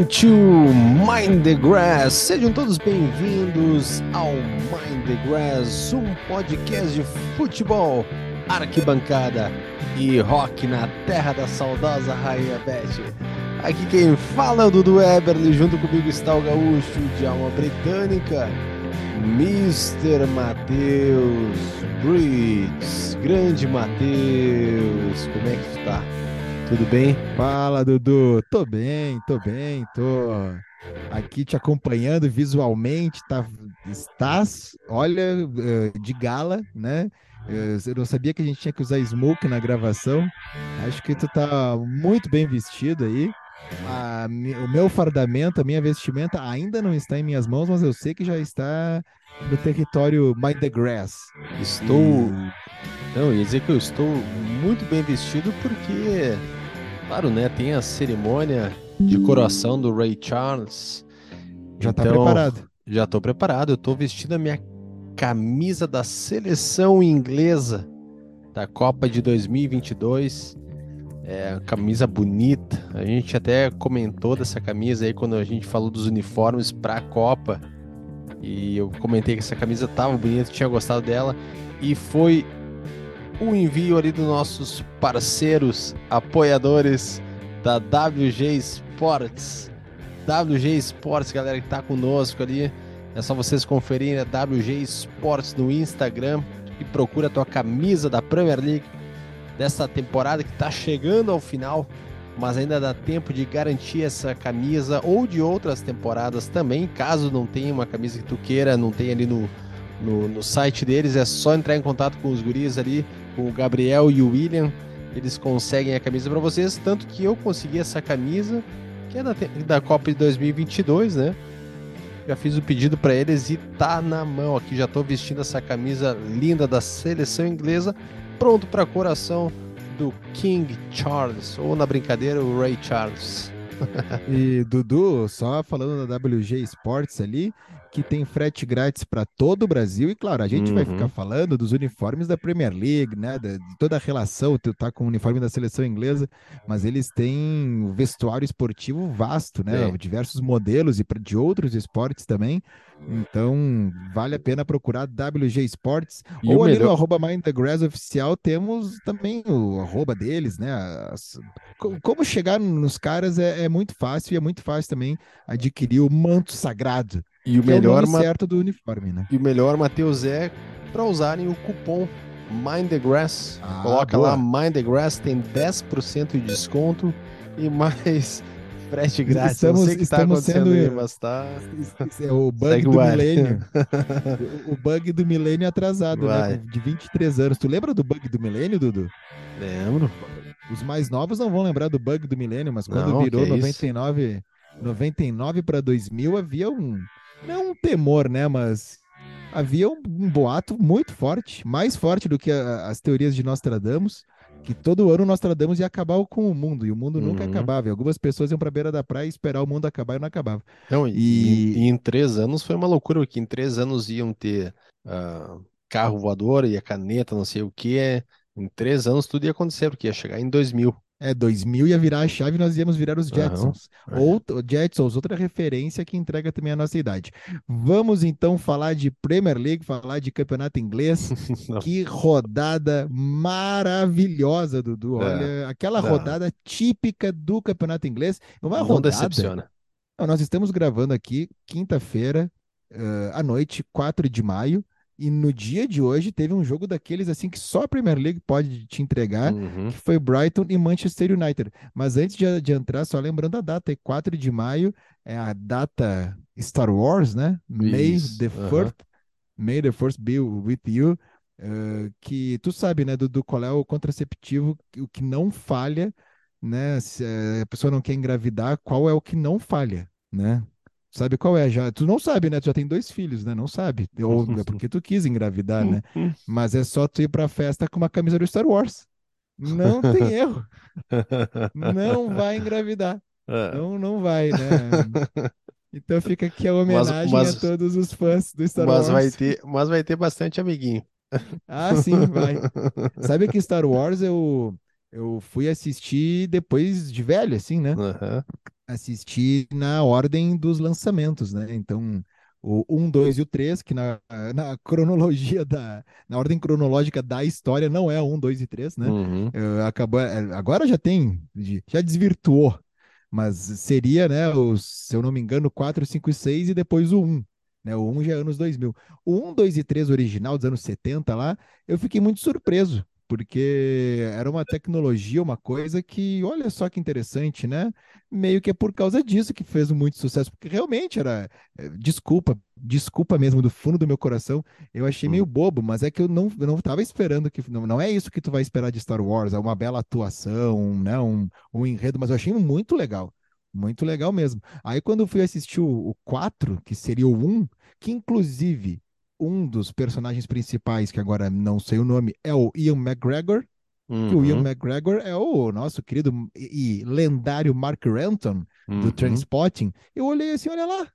Welcome to Mind the Grass. Sejam todos bem-vindos ao Mind the Grass, um podcast de futebol, arquibancada e rock na terra da saudosa Rainha Beth. Aqui quem fala é o Dudu Eberly, junto comigo está o gaúcho de alma britânica, Mr. Matheus Briggs. Grande Matheus, como é que tu tá? Tudo bem? Fala, Dudu. Tô bem, tô bem, tô aqui te acompanhando visualmente. Tá, estás, olha, eh, de gala, né? Eh, eu não sabia que a gente tinha que usar smoke na gravação. Acho que tu tá muito bem vestido aí. A, o meu fardamento, a minha vestimenta ainda não está em minhas mãos, mas eu sei que já está no território Mind the Grass. Estou. E... Não, ia dizer que eu estou muito bem vestido porque Claro, né? Tem a cerimônia de coroação do Ray Charles. Já tá então, preparado? Já tô preparado. Eu tô vestindo a minha camisa da seleção inglesa da Copa de 2022. É, camisa bonita. A gente até comentou dessa camisa aí quando a gente falou dos uniformes para a Copa. E eu comentei que essa camisa tava bonita, tinha gostado dela. E foi o envio ali dos nossos parceiros, apoiadores da WG Sports. WG Sports, galera que tá conosco ali. É só vocês conferirem a WG Sports no Instagram. E procura a tua camisa da Premier League dessa temporada que tá chegando ao final, mas ainda dá tempo de garantir essa camisa ou de outras temporadas também, caso não tenha uma camisa que tu queira, não tenha ali no, no, no site deles, é só entrar em contato com os guris ali o Gabriel e o William, eles conseguem a camisa para vocês, tanto que eu consegui essa camisa, que é da, da Copa de 2022, né? Já fiz o pedido para eles e tá na mão aqui, já tô vestindo essa camisa linda da seleção inglesa, pronto para coração do King Charles, ou na brincadeira, o Ray Charles. e Dudu, só falando da WG Sports ali, que tem frete grátis para todo o Brasil. E claro, a gente uhum. vai ficar falando dos uniformes da Premier League, né? De, toda a relação, tu tá com o uniforme da seleção inglesa, mas eles têm o vestuário esportivo vasto, né? É. Diversos modelos e de outros esportes também. Então, vale a pena procurar WG Sports. E ou ali melhor... no arroba Mind the Grass oficial temos também o arroba deles, né? As... Como chegar nos caras é, é muito fácil e é muito fácil também adquirir o manto sagrado e o melhor é o certo do uniforme, né? E o melhor, Matheus, é para usarem o cupom Mind the Grass. Ah, Coloca boa. lá Mind the Grass, tem 10% de desconto e mais frete grátis. Estamos, Não sei o que está acontecendo sendo... aí, mas tá. É o bug Segue do milênio. o bug do milênio atrasado, né? Vai. né? De 23 anos. Tu lembra do bug do milênio, Dudu? Lembro. Os mais novos não vão lembrar do bug do milênio, mas quando não, virou 99, 99 para 2000 havia um não um temor, né? Mas havia um, um boato muito forte, mais forte do que a, as teorias de Nostradamus, que todo ano Nostradamus ia acabar com o mundo, e o mundo uhum. nunca acabava. E algumas pessoas iam para a beira da praia esperar o mundo acabar e não acabava. Não, e, e... e em três anos foi uma loucura, porque em três anos iam ter uh, carro voador e a caneta, não sei o que. Em três anos tudo ia acontecer, porque ia chegar em 2000. É, 2000 ia virar a chave e nós íamos virar os Jetsons. Uhum. Ou Jetsons, outra referência que entrega também a nossa idade. Vamos então falar de Premier League, falar de campeonato inglês. que rodada maravilhosa, Dudu. É. Olha, aquela Não. rodada típica do campeonato inglês. Uma Não rodada. decepciona. Não, nós estamos gravando aqui quinta-feira, uh, à noite, 4 de maio. E no dia de hoje teve um jogo daqueles assim que só a Premier League pode te entregar, uhum. que foi Brighton e Manchester United. Mas antes de, de, entrar, só lembrando a data, é 4 de maio, é a data Star Wars, né? May the First, May the First be with you. Uh, que tu sabe, né, do, do qual é o contraceptivo, o que não falha, né? Se a pessoa não quer engravidar, qual é o que não falha, né? Sabe qual é? Já, tu não sabe, né? Tu já tem dois filhos, né? Não sabe. Ou é porque tu quis engravidar, né? Mas é só tu ir pra festa com uma camisa do Star Wars. Não tem erro. Não vai engravidar. É. Não, não vai, né? Então fica aqui a homenagem mas, mas, a todos os fãs do Star mas Wars. Vai ter, mas vai ter bastante amiguinho. Ah, sim, vai. Sabe que Star Wars eu, eu fui assistir depois de velho, assim, né? Uhum assisti na ordem dos lançamentos, né? Então, o 1, 2 e o 3, que na, na cronologia da. Na ordem cronológica da história não é o 1, 2 e 3, né? Uhum. Uh, acabou, é, agora já tem, já desvirtuou, mas seria, né, os, se eu não me engano, 4, 5 e 6 e depois o 1. Né, o 1 já é anos 2000. O 1, 2 e 3 original dos anos 70 lá, eu fiquei muito surpreso, porque era uma tecnologia, uma coisa que, olha só que interessante, né? Meio que é por causa disso que fez muito sucesso, porque realmente era, eh, desculpa, desculpa mesmo do fundo do meu coração, eu achei meio Uhum. bobo, mas é que eu não, eu não estava esperando que, não, não é isso que tu vai esperar de Star Wars, é uma bela atuação, né? Um, um enredo, mas eu achei muito legal. Muito legal mesmo. Aí quando eu fui assistir o, o 4, que seria o 1, que inclusive um dos personagens principais, que agora não sei o nome, é o Ian McGregor, que o Ian Uhum. McGregor é o nosso querido e, lendário Mark Renton do Uhum. Trainspotting. Eu olhei assim, olha lá,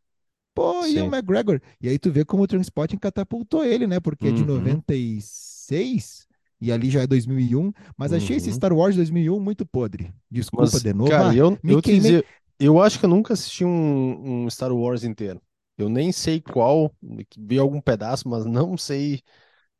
pô, Ian Sim. McGregor. E aí tu vê como o Trainspotting catapultou ele, né? Porque é de Uhum. 96 e ali já é 2001, mas achei esse Uhum. Star Wars 2001 muito podre. Desculpa Mas, de novo. cara, Ah, eu, eu dizer, eu acho que eu nunca assisti um, um Star Wars inteiro. Eu nem sei qual, vi algum pedaço, mas não sei.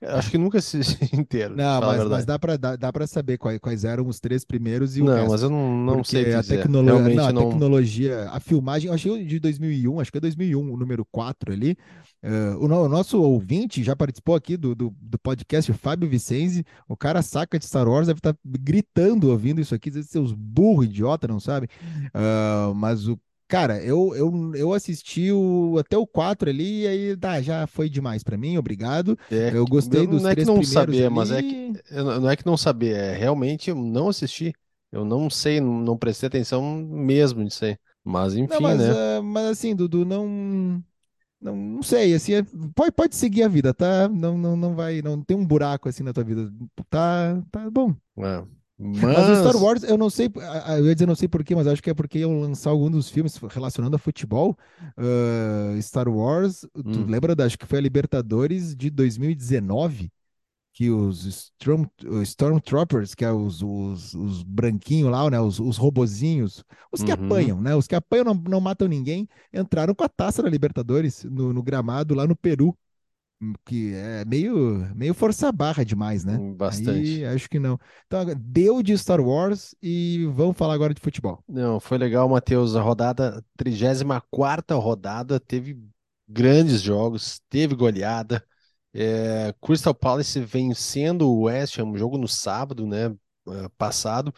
Acho que nunca assisti inteiro, Não, mas, mas dá para dá, dá saber quais, quais eram os três primeiros e o Não, mas eu resto. não, não sei Porque a tecnologia, não, a não. tecnologia, a filmagem, eu achei de 2001, acho que é 2001, o número 4 ali. Eh, o, o nosso ouvinte já participou aqui do, do, do podcast, o Fábio Vicenzi. O cara saca de Star Wars, deve estar gritando ouvindo isso aqui, dizendo seus burros, idiota, não sabe? Ah, mas o cara, eu, eu, eu assisti o, até o 4 ali, e aí tá, já foi demais para mim, obrigado. É, Eu gostei eu- dos não é que três não saber, mas é que não não é que não saber, é realmente eu não assisti. Eu não sei, não, não prestei atenção mesmo nisso aí. Mas Não, enfim, mas, né? ah, mas assim, Dudu, não. Não, não sei, assim, é- pode, pode seguir a vida, tá? Não, não, não vai, não tem um buraco assim na tua vida. Tá, tá bom. É. Mas o Star Mas Wars, eu não sei, ah, ah, eu ia dizer não sei por quê, mas acho que é porque iam lançar algum dos filmes relacionando a futebol. Ah, Star Wars, tu hum, lembra da, acho que foi a Libertadores de 2019, que os Storm, Stormtroopers, que é os, os, os branquinhos lá, né? Os, os robozinhos, os que uhum, apanham, né? Os que apanham não, não matam ninguém, entraram com a taça da Libertadores no, no gramado lá no Peru, que é meio, meio força barra demais, né? hum, Aí bastante. acho que não. Então, deu de Star Wars e vamos falar agora de futebol. Não, foi legal, Matheus. A rodada, 34ª rodada, teve grandes jogos, teve goleada. É, Crystal Palace vencendo o West Ham, um jogo no sábado, né, eh, passado,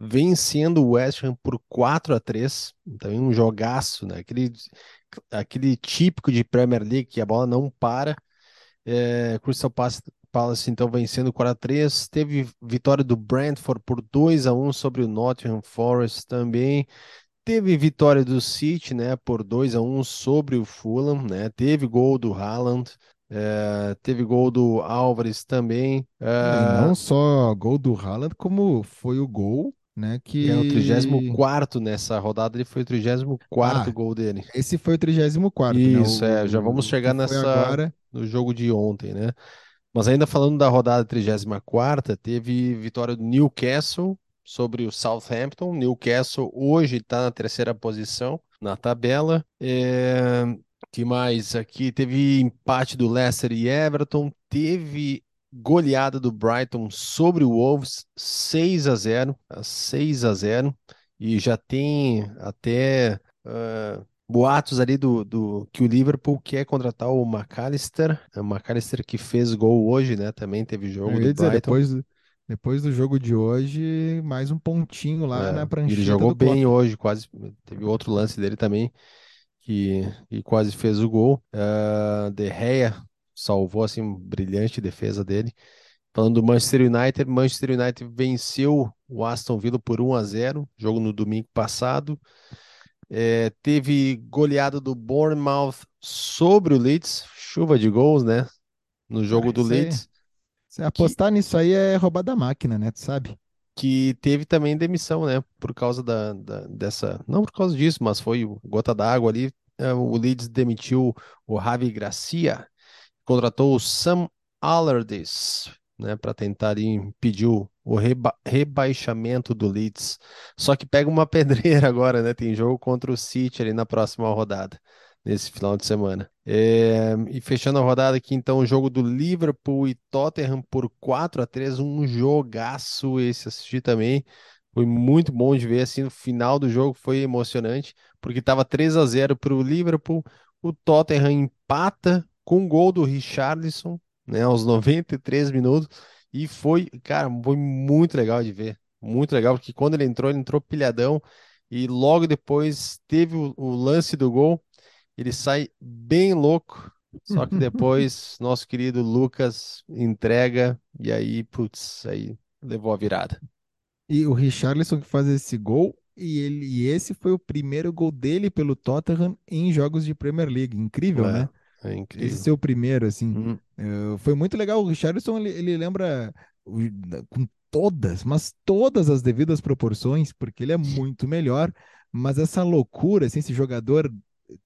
vencendo o West Ham por 4 a 3 também um jogaço, né, aquele, aquele típico de Premier League que a bola não para. É, Crystal Palace, então vencendo 4 a 3 teve vitória do Brentford por 2 a 1 sobre o Nottingham Forest também. Teve vitória do City, né, por 2 a 1 sobre o Fulham, né? Teve gol do Haaland, eh, teve gol do Álvares também. Eh, não só gol do Haaland, como foi o gol, né? é o Que. 34º nessa rodada, ele foi o 34º Ah, gol dele. esse foi o 34º, né? Isso, é, já vamos O, o que chegar nessa agora. No jogo de ontem, né? Mas ainda falando da rodada 34ª, teve vitória do Newcastle sobre o Southampton. Newcastle hoje está na terceira posição na tabela. É, que mais aqui? Teve empate do Leicester e Everton. Teve goleada do Brighton sobre o Wolves, 6 a 0, a 6 a 0. E já tem até ah, boatos ali do, do que o Liverpool quer contratar o McAllister. É o McAllister que fez gol hoje, né? Também teve jogo do dizer, depois, do- depois do jogo de hoje, mais um pontinho lá na É, ele prancheta jogou do Klopp. bem hoje, quase. Teve outro lance dele também que, que quase fez o gol. Ah, De Gea salvou assim, brilhante defesa dele. Falando do Manchester United, Manchester United venceu o Aston Villa por 1 a 0, jogo no domingo passado. É, teve goleada do Bournemouth sobre o Leeds, chuva de gols, né? No jogo Ah, do isso aí, Leeds, se que, apostar nisso aí é roubar da máquina, né? Tu sabe? que teve também demissão, né? Por causa da, da- dessa. Não por causa disso, mas foi gota d'água ali. É, o Leeds demitiu o Javi Gracia, contratou o Sam Allardyce né, para tentar impedir o, reba rebaixamento do Leeds. Só que pega uma pedreira agora, né? Tem jogo contra o City ali na próxima rodada, nesse final de semana. É, e fechando a rodada aqui, então, o jogo do Liverpool e Tottenham por 4 a 3 um jogaço esse assisti também. Foi muito bom de ver, assim, no final do jogo foi emocionante, porque estava 3 a 0 para o Liverpool, o Tottenham empata com um gol do Richarlison, né, aos 93 minutos, e foi, cara, foi muito legal de ver, muito legal, porque quando ele entrou, ele entrou pilhadão, e logo depois teve o, o lance do gol, ele sai bem louco, só que depois nosso querido Lucas entrega, e aí, putz, aí levou a virada. E o Richarlison que faz esse gol, e, ele, e esse foi o primeiro gol dele pelo Tottenham em jogos de Premier League. Incrível, É, né? É incrível. Esse seu primeiro, assim. Eh, foi muito legal. O Richarlison, ele, ele lembra o- com todas, mas todas as devidas proporções, porque ele é muito melhor. Mas essa loucura, assim, esse jogador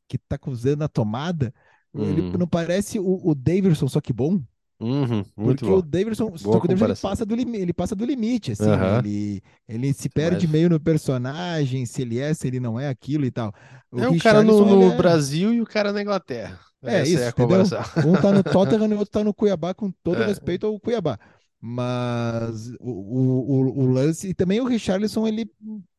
que tá dedos na tomada, ele Uhum. não parece o, o Davidson, só que bom. uhum, muito Porque o bom. Davidson, Boa só que o Davidson ele passa do, ele passa do limite, assim? Aham. Ele, ele se perde Mas- meio no personagem, se ele é, se ele não é aquilo e tal. O É o cara no, no é- Brasil e o cara na Inglaterra. É Essa isso, é entendeu? comparação. Um tá no Tottenham e o outro tá no Cuiabá, com todo É. respeito ao Cuiabá. Mas o, o, o, lance, e também o Richarlison, ele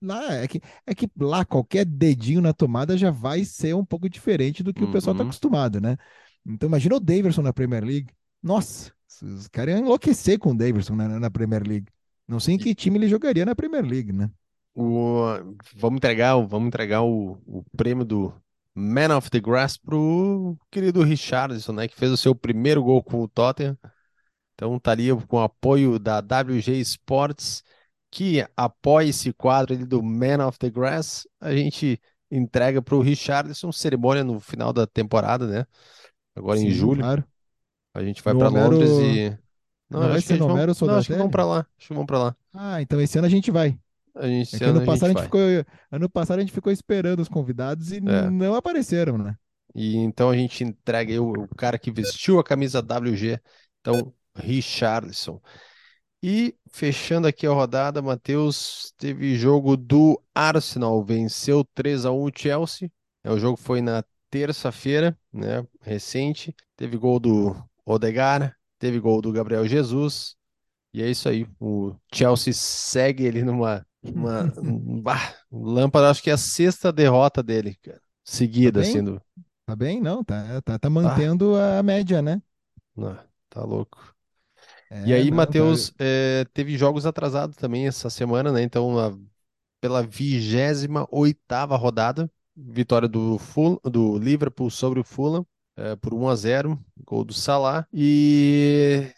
lá, é que, é que lá qualquer dedinho na tomada já vai ser um pouco diferente do que o pessoal tá Uhum. acostumado, né? Então imagina o Davidson na Premier League. Nossa, os caras iam enlouquecer com o Davidson na, na Premier League. Não sei em que time ele jogaria na Premier League, né? O, vamos entregar, vamos entregar o, o prêmio do Man of the Grass pro querido Richarlison, né? Que fez o seu primeiro gol com o Tottenham. Então estaria com o apoio da WG Sports, que apoia esse quadro ali do Man of the Grass. A gente entrega pro Richarlison, cerimônia no final da temporada, né? Agora em Sim, julho. claro. A gente vai para Homero- Londres e. Não vai acho que Homero Não, acho que para lá. Acho que vamos para lá. Ah, então esse ano a gente vai. A gente, É ano ano passado a gente ficou, ano passado a gente ficou esperando os convidados e É. não apareceram, né? E então a gente entrega aí o, o cara que vestiu a camisa WG, então Richarlison. E fechando aqui a rodada, Matheus, teve jogo do Arsenal, venceu 3 a 1 o Chelsea. É, o jogo foi na terça-feira, né, recente. Teve gol do Odegaard, teve gol do Gabriel Jesus. E é isso aí, o Chelsea segue ele numa, uma, um- bah, lâmpada, acho que é a sexta derrota dele, cara, seguida, bem? assim, do, Tá bem? Não, tá, tá, tá mantendo a média, né? Ah, tá louco. É, E aí, não, Matheus, tá- eh, teve jogos atrasados também essa semana, né? Então, a- pela vigésima oitava rodada, vitória do, Ful- do Liverpool sobre o Fulham, eh, por 1 a 0 gol do Salah. E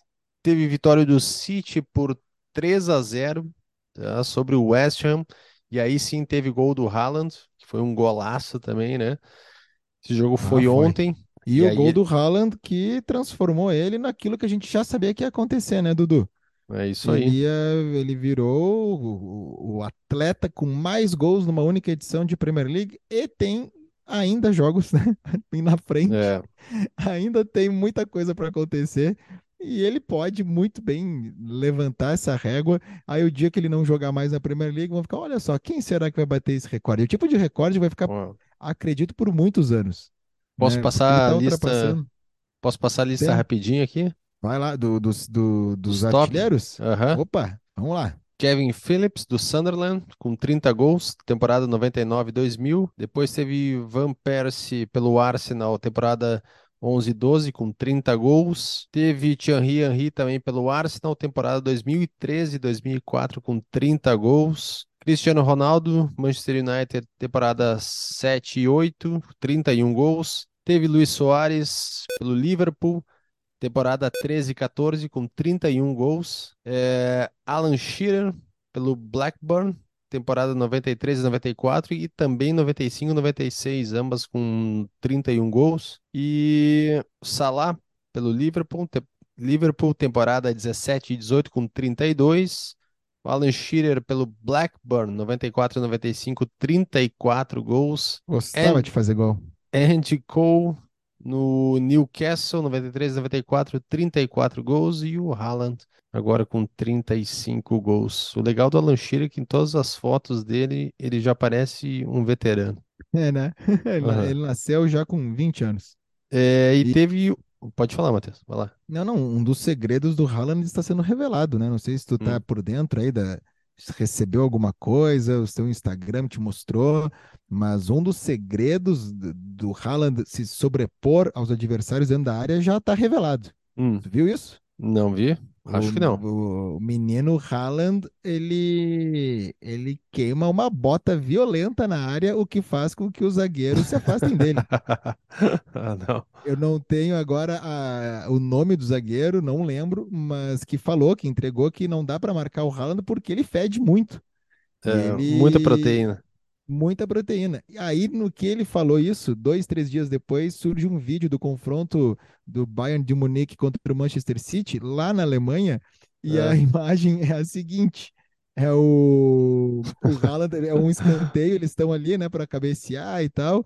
teve vitória do City por 3 a 0 tá? sobre o West Ham. E aí sim teve gol do Haaland, que foi um golaço também, né? Esse jogo foi foi. ontem. E, E o aí- gol do Haaland que transformou ele naquilo que a gente já sabia que ia acontecer, né, Dudu? É isso aí. Ele, ele virou o, o- o atleta com mais gols numa única edição de Premier League e tem ainda jogos, né, na frente. É. ainda tem muita coisa para acontecer e ele pode muito bem levantar essa régua. Aí o dia que ele não jogar mais na Premier League, vão ficar, olha só, quem será que vai bater esse recorde? E o tipo de recorde vai ficar, Ó, acredito, por muitos anos. Posso né? passar tá a lista-. Posso passar a lista Tem. rapidinho aqui? Vai lá, do- dos, do- dos Dos top. artilheiros? Aham. Opa, vamos lá. Kevin Phillips, do Sunderland, com 30 gols, temporada 99-2000. Depois teve Van Persie pelo Arsenal, temporada 11-12, com 30 gols. Teve Thierry Henry também pelo Arsenal, temporada 2013-2004, com 30 gols. Cristiano Ronaldo, Manchester United, temporada 7 e 8, 31 gols. Teve Luis Soares pelo Liverpool, temporada 13 e 14, com 31 gols. É, Alan Shearer pelo Blackburn, temporada 93 e 94, e também 95 e 96, ambas com 31 gols. E Salah pelo Liverpool, te- Liverpool, temporada 17 e 18, com 32. O Alan Shearer pelo Blackburn, 94 e 95, 34 gols. Gostava And- de fazer gol. Andy Cole No Newcastle, 93, 94, 34 gols. E o Haaland, agora com 35 gols. O legal do Alan Shearer é que em todas as fotos dele, ele já parece um veterano. É, né? Ele, Aham. ele nasceu já com 20 anos. É, e E teve. Pode falar, Matheus. Vai lá. não, não, um dos segredos do Haaland está sendo revelado, né? Não sei se tu tá Hum. por dentro aí da recebeu alguma coisa, o seu Instagram te mostrou, mas um dos segredos do, Haaland se sobrepor aos adversários dentro da área já está revelado. Hum, viu isso? não vi? Acho O, que não. o- menino Haaland, ele, ele queima uma bota violenta na área, o que faz com que os zagueiros se afastem dele. Ah, não. Eu não tenho agora a- o nome do zagueiro, não lembro, mas que falou, que entregou que não dá para marcar o Haaland porque ele fede muito. É, muita ele, proteína. Muita proteína. E aí, no que ele falou isso, dois, três dias depois, surge um vídeo do confronto do Bayern de Munique contra o Manchester City, lá na Alemanha, e a É. imagem é a seguinte: é o, o Haaland, é um escanteio, eles estão ali, né, para cabecear e tal.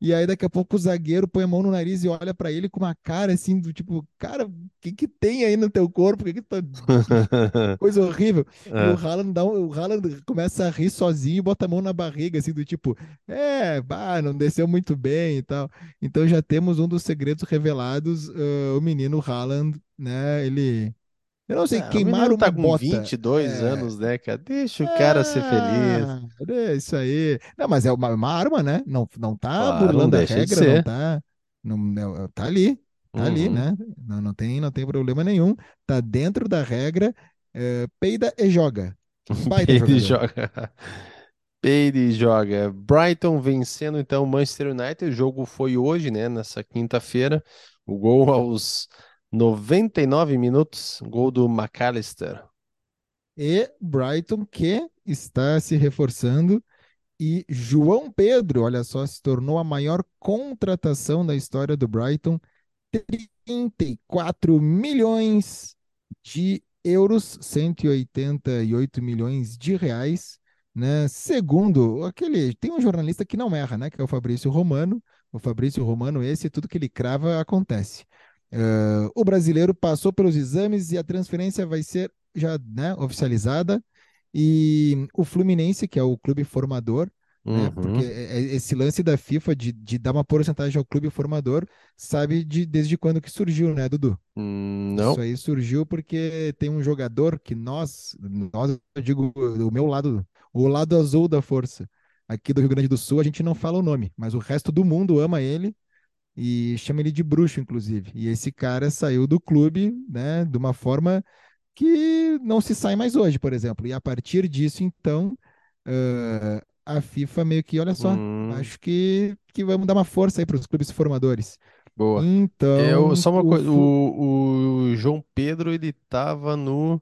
E aí, daqui a pouco, o zagueiro põe a mão no nariz e olha para ele com uma cara assim, do tipo, cara, o que que tem aí no teu corpo? Que que tá... Coisa horrível. E o É. Haaland, dá um- o Haaland começa a rir sozinho e bota a mão na barriga, assim, do tipo, é, bah, não desceu muito bem e tal. Então já temos um dos segredos revelados, ah, o menino Haaland, né? Ele. Eu não sei, Ah, o queimar uma tá com bota. 22 É, anos, né, cara? Deixa o cara ser feliz. ah, é isso aí. Não, mas é uma, uma arma, né? Não, não tá Claro, não burlando a regra, não tá. Não, não- tá ali, tá ali, Uhum. né? Não, não tem, não tem problema nenhum. Tá dentro da regra. é, peida e joga. Baita Peide e joga. Peide e joga. Brighton vencendo então o Manchester United. O jogo foi hoje, né? Nessa quinta-feira. O gol aos 99 minutos. Gol do McAllister. E Brighton que está se reforçando. E João Pedro, olha só, se tornou a maior contratação da história do Brighton. 34 milhões de euros, 188 milhões de reais, né? Segundo aquele, tem um jornalista que não erra, né? Que é o Fabrício Romano. O Fabrício Romano, esse, tudo que ele crava acontece. Eh, o brasileiro passou pelos exames e a transferência vai ser já, né, oficializada. E o Fluminense, que é o clube formador, né? Porque Uhum. é- é- esse lance da FIFA de, de dar uma porcentagem ao clube formador, sabe de, desde quando que surgiu, né, Dudu? Hum, Isso Não. aí surgiu porque tem um jogador que nós, nós, eu digo, o meu lado, o lado azul da força, aqui do Rio Grande do Sul, a gente não fala o nome, mas o resto do mundo ama ele e chama ele de bruxo, inclusive. E esse cara saiu do clube, né, de uma forma que não se sai mais hoje, por exemplo. E a partir disso, então, ah, a FIFA meio que, olha só, Hum, acho que, que vamos dar uma força aí para os clubes formadores. boa. Eu, Então, só uma o, coisa. O, o João Pedro, ele tava no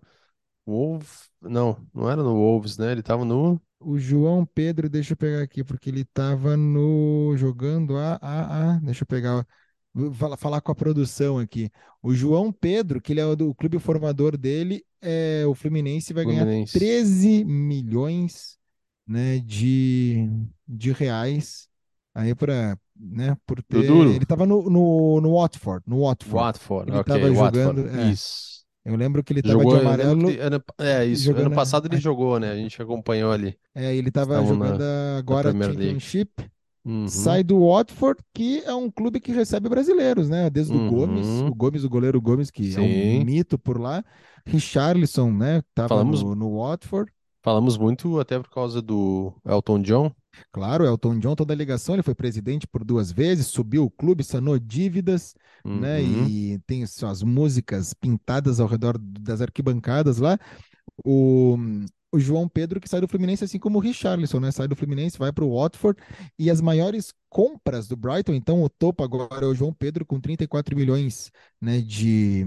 Wolves. Não, não era no Wolves, né? Ele tava no. O João Pedro, deixa eu pegar aqui, porque ele estava no jogando a, a, a, deixa eu pegar, vou falar, falar com a produção aqui. O João Pedro, que ele é o do o clube formador dele, é o Fluminense vai ganhar Fluminense. 13 milhões, né, de, de reais aí para, né, por Do ter, Duro. ele estava no, no, no Watford, no Watford. Watford, Ele ok, estava Watford. jogando, é, Isso. Eu lembro que ele estava de amarelo ano, é isso. Ano passado ele jogou, né? A gente acompanhou ali. É, ele estava jogando na, na agora a Premier League. Championship, Uhum, sai do Watford, que é um clube que recebe brasileiros, né? Desde o Gomes, uhum, o Gomes, o goleiro Gomes, que é um sim. mito por lá. Richarlison, né? Tava Falamos, no, no Watford. falamos muito até por causa do Elton John. Claro, Elton John, toda a ligação, ele foi presidente por duas vezes, subiu o clube, sanou dívidas, né? Uhum, E tem suas músicas pintadas ao redor das arquibancadas lá. O, o João Pedro que sai do Fluminense, assim como o Richarlison, né? Sai do Fluminense, vai para o Watford. E as maiores compras do Brighton, então o topo agora é o João Pedro com 34 milhões, né, de,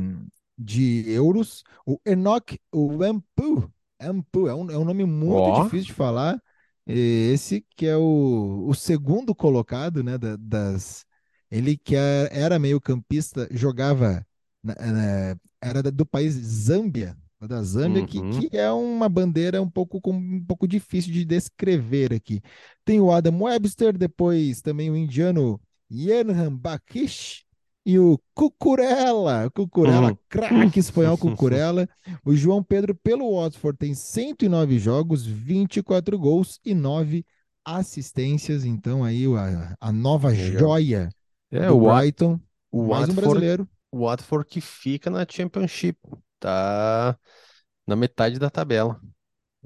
de euros. O Enoch Wampu, Ampu, é um, é um nome muito Ó, difícil de falar. Esse que é o, o segundo colocado, né, da- das... Ele que é- era meio campista, jogava, na- na- era do país Zâmbia, da Zâmbia, que, uhum, que é uma bandeira um pouco, um pouco difícil de descrever aqui. Tem o Adam Webster, depois também o indiano Yanhan Bakish, e o Cucurella, Cucurella, uhum. craque espanhol Cucurella. O João Pedro pelo Watford tem 109 jogos, 24 gols e 9 assistências. Então aí a, a nova joia é, do o Brighton, o mais Watford, um brasileiro. O Watford que fica na Championship, tá na metade da tabela.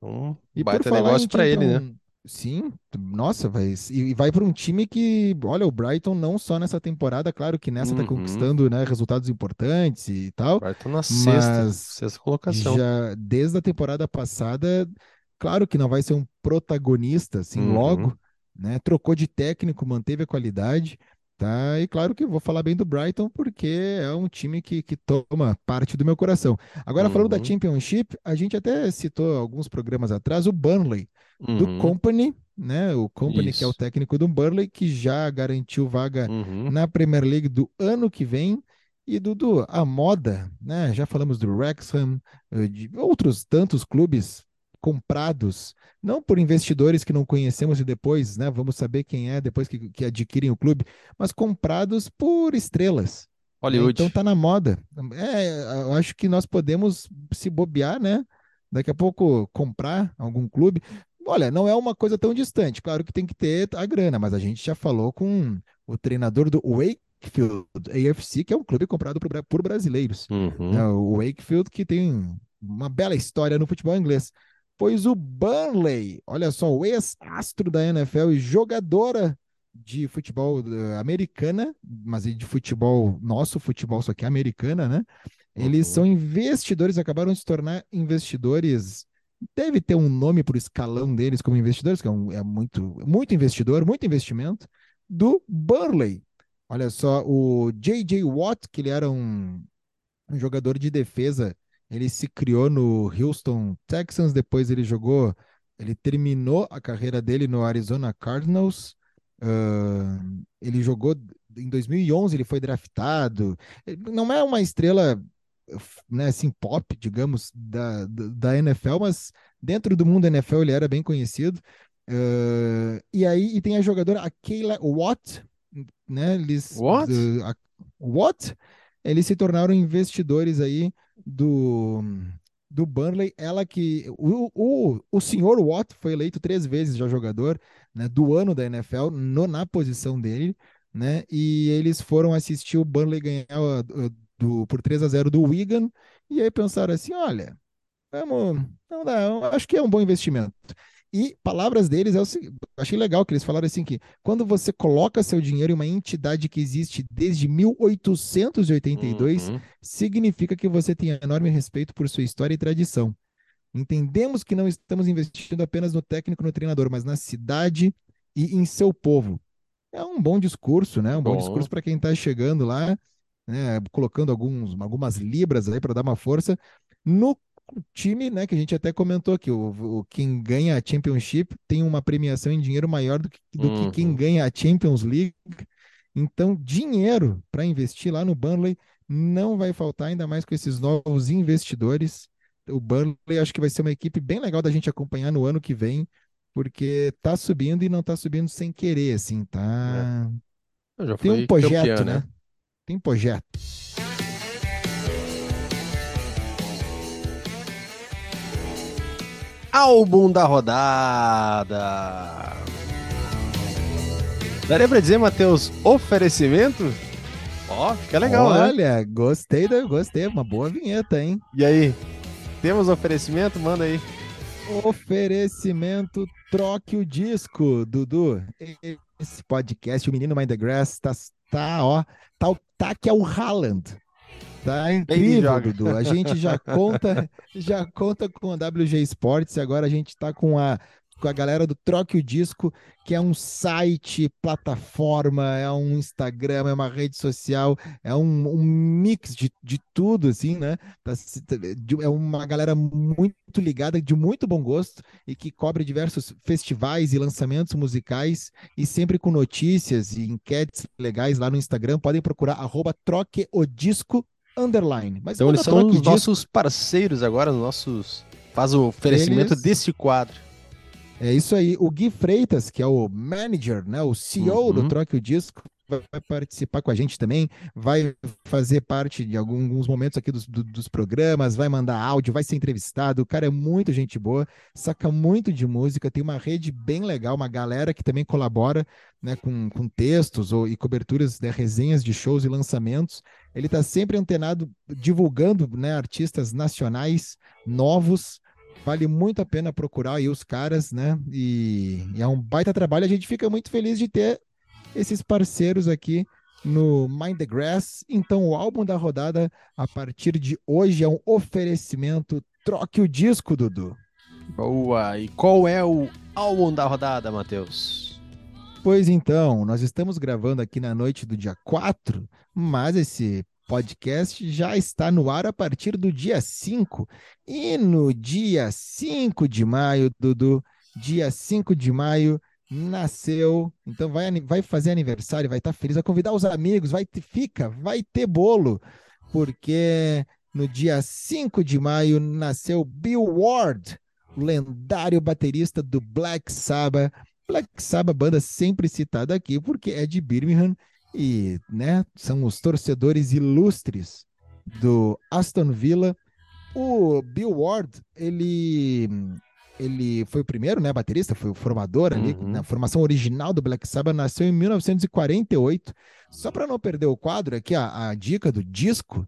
Um e baita negócio para ele, né? Sim, nossa, vai, e vai para um time que, olha, o Brighton não só nessa temporada, claro que nessa tá uhum. tá conquistando, né, resultados importantes e tal. Brighton na sexta, sexta colocação. Já desde a temporada passada, claro que não vai ser um protagonista assim uhum. logo, né? Trocou de técnico, manteve a qualidade, Tá, e claro que vou falar bem do Brighton, porque é um time que, que toma parte do meu coração. Agora, uhum. falando da uhum. Championship, a gente até citou alguns programas atrás o Burnley, uhum. do Company, né? O Company, Isso. que é o técnico do Burnley, que já garantiu vaga uhum. na Premier League do ano que vem. E Dudu, a moda, né? Já falamos do Wrexham, eh, de outros tantos clubes comprados, não por investidores que não conhecemos e depois, né, vamos saber quem é depois que, que adquirem o clube, mas comprados por estrelas. Hollywood. Então tá na moda. É, eu acho que nós podemos se bobear, né? Daqui a pouco comprar algum clube. Olha, não é uma coisa tão distante. Claro que tem que ter a grana, mas a gente já falou com o treinador do Wakefield AFC, que é um clube comprado por, por brasileiros. Uhum. É, o Wakefield que tem uma bela história no futebol inglês pois o Burnley, olha só, o ex-astro da NFL e jogadora de futebol uh, americana, mas de futebol, nosso futebol, só que americana, né? Eles uhum. são investidores, acabaram de se tornar investidores. Deve ter um nome para o escalão deles como investidores, que é, um, é muito, muito investidor, muito investimento, do Burnley. Olha só, o J.J. Watt, que ele era um, um jogador de defesa ele se criou no Houston Texans, depois ele jogou, ele terminou a carreira dele no Arizona Cardinals. Uh, ele jogou em 2011, ele foi draftado. Ele não é uma estrela, né, assim, pop, digamos, da, da NFL, mas dentro do mundo NFL ele era bem conhecido. Uh, e aí e tem a jogadora a Kayla Watt, né? Eles, What? Uh, a, What? Eles se tornaram investidores aí do, do Burnley, ela que. O, o, o senhor Watt foi eleito três vezes já jogador né, do ano da NFL, no, na posição dele, né? E eles foram assistir o Burnley ganhar uh, do, por 3 a 0 do Wigan, e aí pensaram assim: olha, vamos. Não dá, acho que é um bom investimento. E palavras deles, eu achei legal que eles falaram assim que quando você coloca seu dinheiro em uma entidade que existe desde 1882, uhum. significa que você tem enorme respeito por sua história e tradição. Entendemos que não estamos investindo apenas no técnico, no treinador, mas na cidade e em seu povo. É um bom discurso, né? Um bom, bom discurso para quem está chegando lá, né? colocando alguns, algumas libras aí para dar uma força no o time, né, que a gente até comentou aqui, o, o, quem ganha a Championship tem uma premiação em dinheiro maior do que, do uhum. que quem uhum. ganha a Champions League. Então, dinheiro para investir lá no Burnley não vai faltar, ainda mais com esses novos investidores. O Burnley acho que vai ser uma equipe bem legal da gente acompanhar no ano que vem, porque tá subindo e não tá subindo sem querer, assim, tá. É. Tem um projeto, campeão, né? né? Tem um projeto. Álbum da rodada. Daria pra dizer, Matheus, oferecimento? Ó, oh, fica legal, Olha, né? Olha, gostei, gostei. Uma boa vinheta, hein? E aí? Temos oferecimento? Manda aí. Oferecimento, troque o disco, Dudu. Esse podcast, o Menino Mind the Grass, tá, tá ó, tá, tá que é o Haaland. Tá incrível, Dudu. A gente já conta, já conta com a WG Sports e agora a gente está com a com a galera do Troque o Disco, que é um site, plataforma, é um Instagram, é uma rede social, é um, um mix de, de tudo, assim, né? Tá é uma galera muito ligada, de muito bom gosto e que cobre diversos festivais e lançamentos musicais e sempre com notícias e enquetes legais lá no Instagram. Podem procurar arroba Troque o Disco underline. Mas então eles são os nossos parceiros agora, nossos faz o oferecimento eles... desse quadro. É isso aí. O Gui Freitas, que é o manager, né, o CEO uhum. do Troque o Disco, vai participar com a gente também, vai fazer parte de alguns momentos aqui dos, dos programas, vai mandar áudio, vai ser entrevistado. O cara é muito gente boa, saca muito de música, tem uma rede bem legal, uma galera que também colabora né, com, com textos ou, e coberturas, né, resenhas de shows e lançamentos. Ele está sempre antenado, divulgando né, artistas nacionais novos. Vale muito a pena procurar aí os caras, né? E, e é um baita trabalho. A gente fica muito feliz de ter esses parceiros aqui no Mind the Grass. Então, o álbum da rodada, a partir de hoje, é um oferecimento. Troque o disco, Dudu. Boa! E qual é o álbum da rodada, Matheus? Pois então, nós estamos gravando aqui na noite do dia 4, mas esse podcast já está no ar a partir do dia 5. E no dia 5 de maio, Dudu, dia 5 de maio, nasceu, então vai, vai fazer aniversário, vai estar tá feliz, vai convidar os amigos, vai fica, vai ter bolo, porque no dia 5 de maio nasceu Bill Ward, o lendário baterista do Black Sabbath. Black Sabbath, banda sempre citada aqui, porque é de Birmingham e né, são os torcedores ilustres do Aston Villa. O Bill Ward, ele ele foi o primeiro, né, baterista, foi o formador ali, uhum. na formação original do Black Sabbath, nasceu em 1948. Só para não perder o quadro aqui, a, a, dica do disco,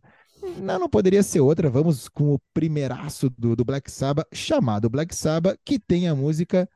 não, não poderia ser outra, vamos com o primeiraço do, do Black Sabbath, chamado Black Sabbath, que tem a música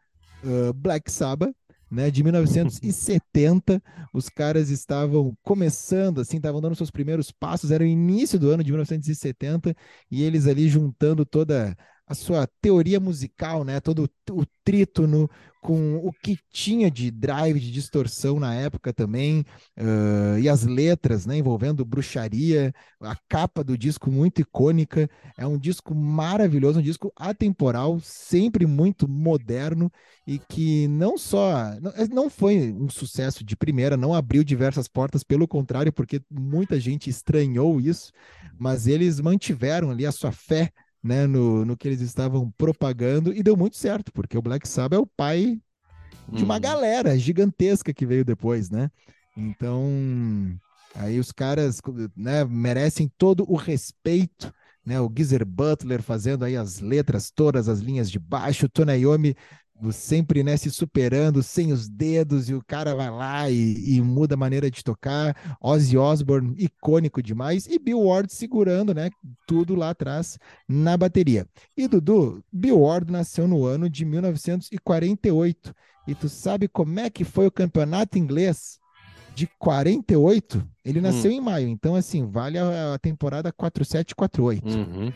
uh, Black Sabbath, né, de 1970, os caras estavam começando, assim, estavam dando seus primeiros passos, era o início do ano de 1970, e eles ali juntando toda a sua teoria musical, né? Todo o trítono com o que tinha de drive, de distorção na época também, uh, e as letras, né? Envolvendo bruxaria, a capa do disco muito icônica. É um disco maravilhoso, um disco atemporal, sempre muito moderno e que não só não foi um sucesso de primeira, não abriu diversas portas, pelo contrário, porque muita gente estranhou isso, mas eles mantiveram ali a sua fé né, no, no que eles estavam propagando e deu muito certo, porque o Black Sabbath é o pai de uma hum. galera gigantesca que veio depois, né? Então, aí os caras né, merecem todo o respeito, né? O Geezer Butler fazendo aí as letras todas, as linhas de baixo, o Tony Iommi sempre né, se superando sem os dedos e o cara vai lá e, e, muda a maneira de tocar. Ozzy Osbourne, icônico demais, e Bill Ward segurando né, tudo lá atrás na bateria. E Dudu, Bill Ward nasceu no ano de 1948. E tu sabe como é que foi o campeonato inglês de 48? Ele nasceu hum. em maio, então assim, vale a, a temporada 4748. Uhum.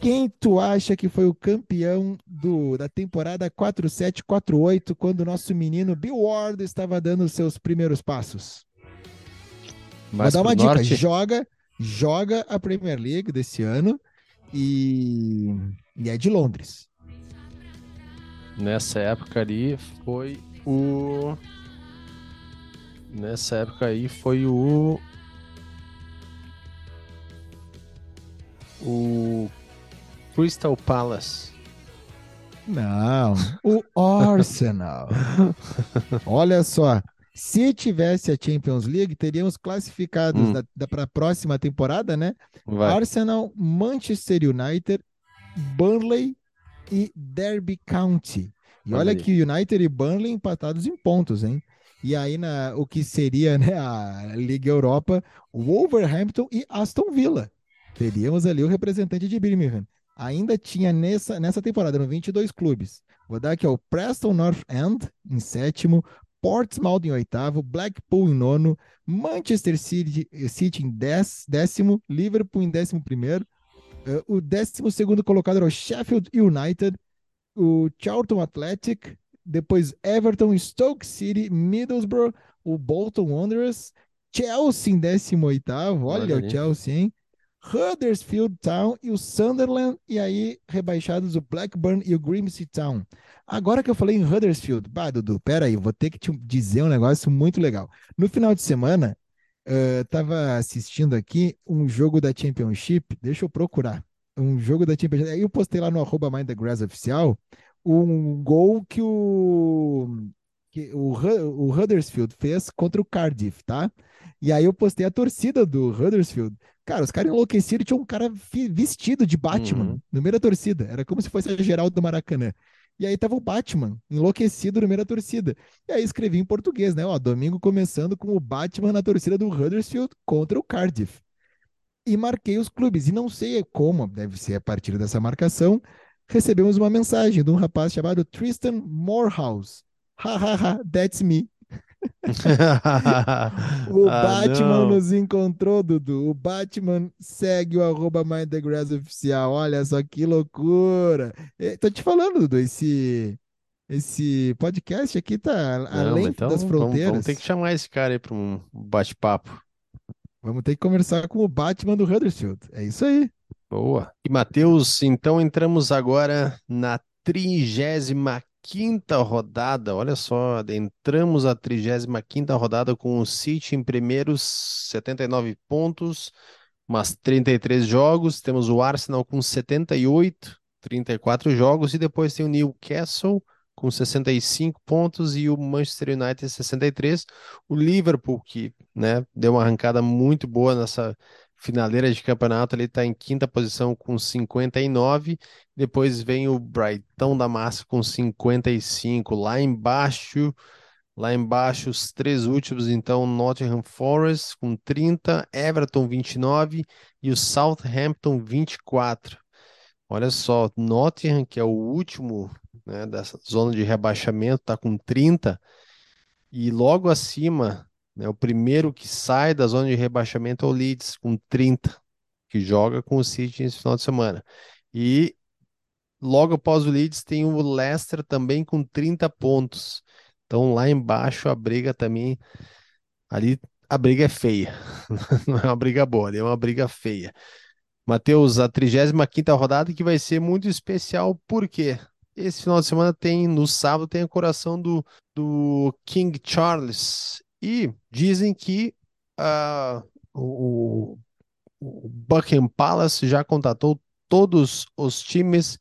Quem tu acha que foi o campeão do, da temporada 4748 quando o nosso menino Bill Ward estava dando os seus primeiros passos? Mas Vou dar uma dica, norte... joga, joga a Premier League desse ano e, e é de Londres. Nessa época ali foi o Nessa época aí foi o o Crystal Palace. Não, o Arsenal. Olha só, se tivesse a Champions League, teríamos classificados hum. para a próxima temporada, né? Vai. Arsenal, Manchester United, Burnley e Derby County. E olha que United e Burnley empatados em pontos, hein? E aí, na, o que seria né, a Liga Europa, Wolverhampton e Aston Villa. Teríamos ali o representante de Birmingham ainda tinha nessa, nessa temporada, no 22 clubes. Vou dar aqui ó, o Preston North End em sétimo, Portsmouth em oitavo, Blackpool em nono, Manchester City, City em dez, décimo, Liverpool em décimo primeiro, uh, o décimo segundo colocado era o Sheffield United, o Charlton Athletic, depois Everton, Stoke City, Middlesbrough, o Bolton Wanderers, Chelsea em décimo oitavo, olha, olha o Chelsea, hein? Huddersfield Town e o Sunderland, e aí rebaixados o Blackburn e o Grimsby Town. Agora que eu falei em Huddersfield, bah, Dudu, peraí, vou ter que te dizer um negócio muito legal. No final de semana, uh, assistindo aqui um jogo da Championship, deixa eu procurar, um jogo da Championship, aí eu postei lá no arroba Mind the Grass oficial, um gol que o que o, o Huddersfield fez contra o Cardiff, tá? E aí eu postei a torcida do Huddersfield. Cara, os caras enlouqueceram, tinha um cara vestido de Batman uhum. no meio da torcida. Era como se fosse a geral do Maracanã. E aí tava o Batman, enlouquecido no meio da torcida. E aí escrevi em português, né? Ó, domingo começando com o Batman na torcida do Huddersfield contra o Cardiff. E marquei os clubes. E não sei como, deve ser a partir dessa marcação, recebemos uma mensagem de um rapaz chamado Tristan Morehouse. Hahaha, that's me. o ah, Batman nos encontrou, Dudu. O Batman segue o arroba oficial. Olha só que loucura. E, tô te falando, Dudu, esse, esse podcast aqui tá não, além então, das fronteiras. Vamos, vamos ter que chamar esse cara aí para um bate-papo. Vamos ter que conversar com o Batman do Huddersfield. É isso aí. Boa. E Matheus, então entramos agora na trigésima quinta rodada, olha só, entramos a 35 rodada com o City em primeiros 79 pontos, mas 33 jogos, temos o Arsenal com 78, 34 jogos, e depois tem o Newcastle com 65 pontos e o Manchester United 63, o Liverpool que, né, deu uma arrancada muito boa nessa finaleira de campeonato, ele está em quinta posição com 59. Depois vem o Brighton da Massa com 55. Lá embaixo, lá embaixo, os três últimos, então, Nottingham Forest com 30, Everton 29 e o Southampton 24. Olha só, Nottingham, que é o último né, dessa zona de rebaixamento, está com 30. E logo acima né? O primeiro que sai da zona de rebaixamento é o Leeds, com 30, que joga com o City nesse final de semana. E logo após o Leeds tem o Leicester também com 30 pontos. Então lá embaixo a briga também. Ali a briga é feia. Não é uma briga boa, ali é uma briga feia. Matheus, a 35 rodada que vai ser muito especial, por quê? Esse final de semana tem, no sábado, tem a coração do, do King Charles e dizem que uh, o, o Buckingham Palace já contatou todos os times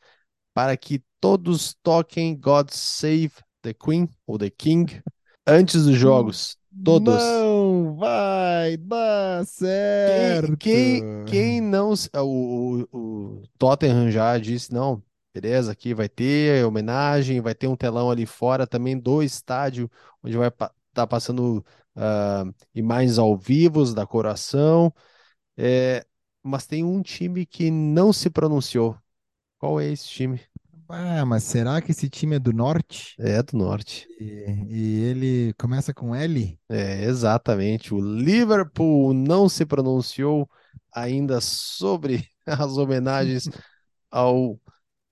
para que todos toquem God Save the Queen ou The King antes dos jogos. Todos. Não vai dar certo. Quem, quem, quem não. O, o, o Tottenham já disse: não, beleza, aqui vai ter homenagem, vai ter um telão ali fora também do estádio, onde vai tá passando uh, imagens ao vivo da coração. É, mas tem um time que não se pronunciou. Qual é esse time? Ah, mas será que esse time é do norte? É do norte. E, e, ele começa com L? É, exatamente. O Liverpool não se pronunciou ainda sobre as homenagens ao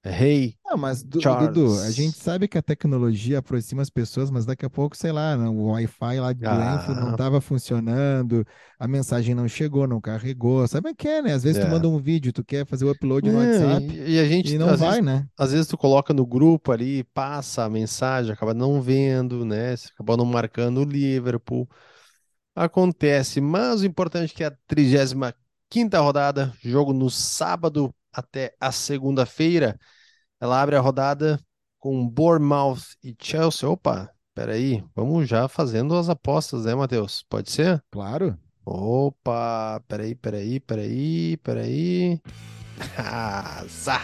Rei Não, mas Du- Dudu, a gente sabe que a tecnologia aproxima as pessoas, mas daqui a pouco, sei lá, né, o Wi-Fi lá do Enfield não estava ah. funcionando, a mensagem não chegou, não carregou. Sabe o que é, né? Às vezes tu é. manda um vídeo, tu quer fazer o upload no É, WhatsApp e, e a gente e não vai, vezes, né? às vezes tu coloca no grupo ali, passa a mensagem, acaba não vendo, né? Acaba não marcando o Liverpool. Acontece, mas o importante é que a 35 quinta rodada, jogo no sábado até a segunda-feira. Ela abre a rodada com Bournemouth e Chelsea. Opa, peraí, vamos já fazendo as apostas, né, Matheus? Pode ser? Claro. Opa, peraí, peraí, peraí, peraí. Ah, zá.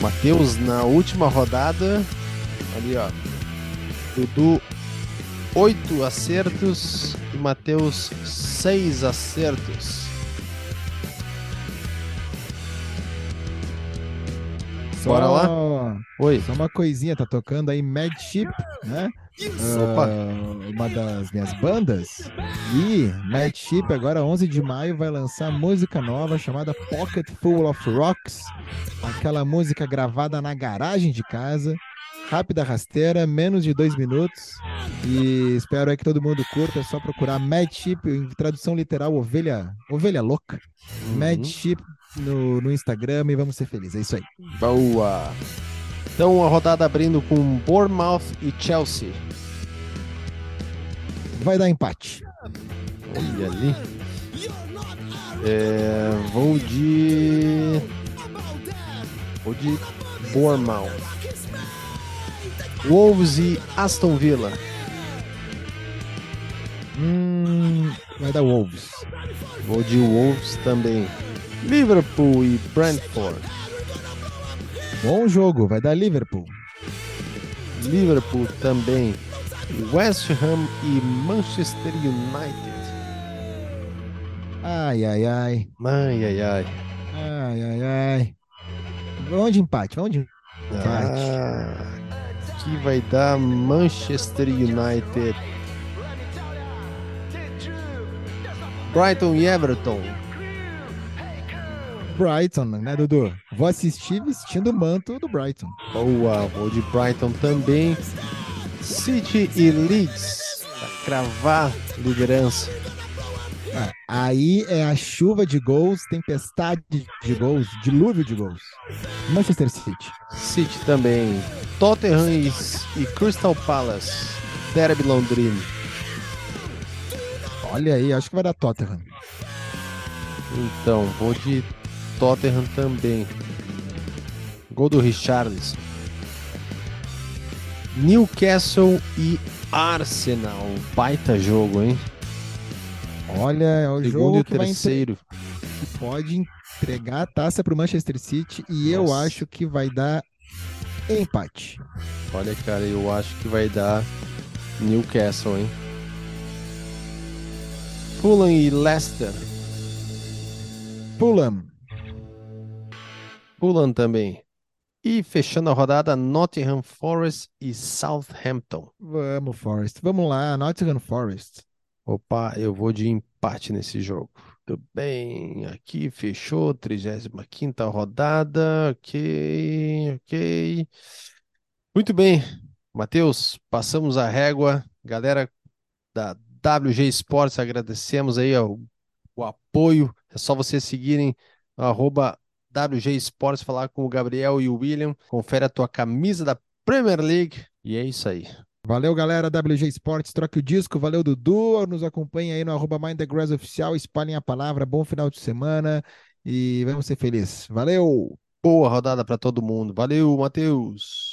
Matheus, na última rodada, ali ó, Dudu oito acertos e Matheus seis acertos. Só, Bora lá? Oi. Só uma coisinha, tá tocando aí Mad Ship, né? Uh, uma das minhas bandas. E Mad Ship, agora 11 de maio, vai lançar música nova chamada Pocket Full of Rocks. Aquela música gravada na garagem de casa rápida, rasteira, menos de dois minutos. E espero aí que todo mundo curta. É só procurar Mad Sheep, em tradução literal, ovelha, ovelha louca. Uhum. Mad Sheep no, no Instagram e vamos ser felizes. É isso aí. Boa! Então a rodada abrindo com Bournemouth e Chelsea. Vai dar empate. Olha ali. É, vou de Vou de Bournemouth. Wolves e Aston Villa. Hum, vai dar Wolves. Vou de Wolves também. Liverpool e Brentford. Bom jogo, vai dar Liverpool. Liverpool também. West Ham e Manchester United. Ai, ai, ai. Ai, ai, ai. Ai, ai, ai. Vamos de empate, vamos de empate. Ah, aqui vai dar Manchester United. Brighton e Everton. Brighton, né, Dudu? Vou assistir vestindo o manto do Brighton. Boa, vou de Brighton também. City e Leeds. Pra cravar liderança. Ah, aí é a chuva de gols, tempestade de gols, dilúvio de gols. Manchester City. City também. Tottenham e, e Crystal Palace. Derby Londrina. Olha aí, acho que vai dar Tottenham. Então, vou de Tottenham também. Gol do Richarlison. Newcastle e Arsenal. Baita jogo, hein? Olha, é o Segundo jogo vai terceiro. entre- que pode entregar a taça para o Manchester City e eu Nossa. acho que vai dar empate. Olha, cara, eu acho que vai dar Newcastle, hein? Fulham e Leicester. Fulham. Fulham também. E fechando a rodada, Nottingham Forest e Southampton. Vamos, Forest. Vamos lá, Nottingham Forest. Opa, eu vou de empate nesse jogo. Tudo bem, aqui fechou, 35ª rodada, ok, ok. Muito bem, Matheus, passamos a régua. Galera da WG Esportes, agradecemos aí ó, o apoio. É só vocês seguirem arroba WG Esportes, falar com o Gabriel e o William. Confere a tua camisa da Premier League. E é isso aí. Valeu, galera. WG Esportes, troque o disco. Valeu, Dudu. Nos acompanha aí no arroba Mind the Grass Oficial. Espalhem a palavra. Bom final de semana e vamos ser felizes. Valeu! Boa rodada para todo mundo. Valeu, Matheus.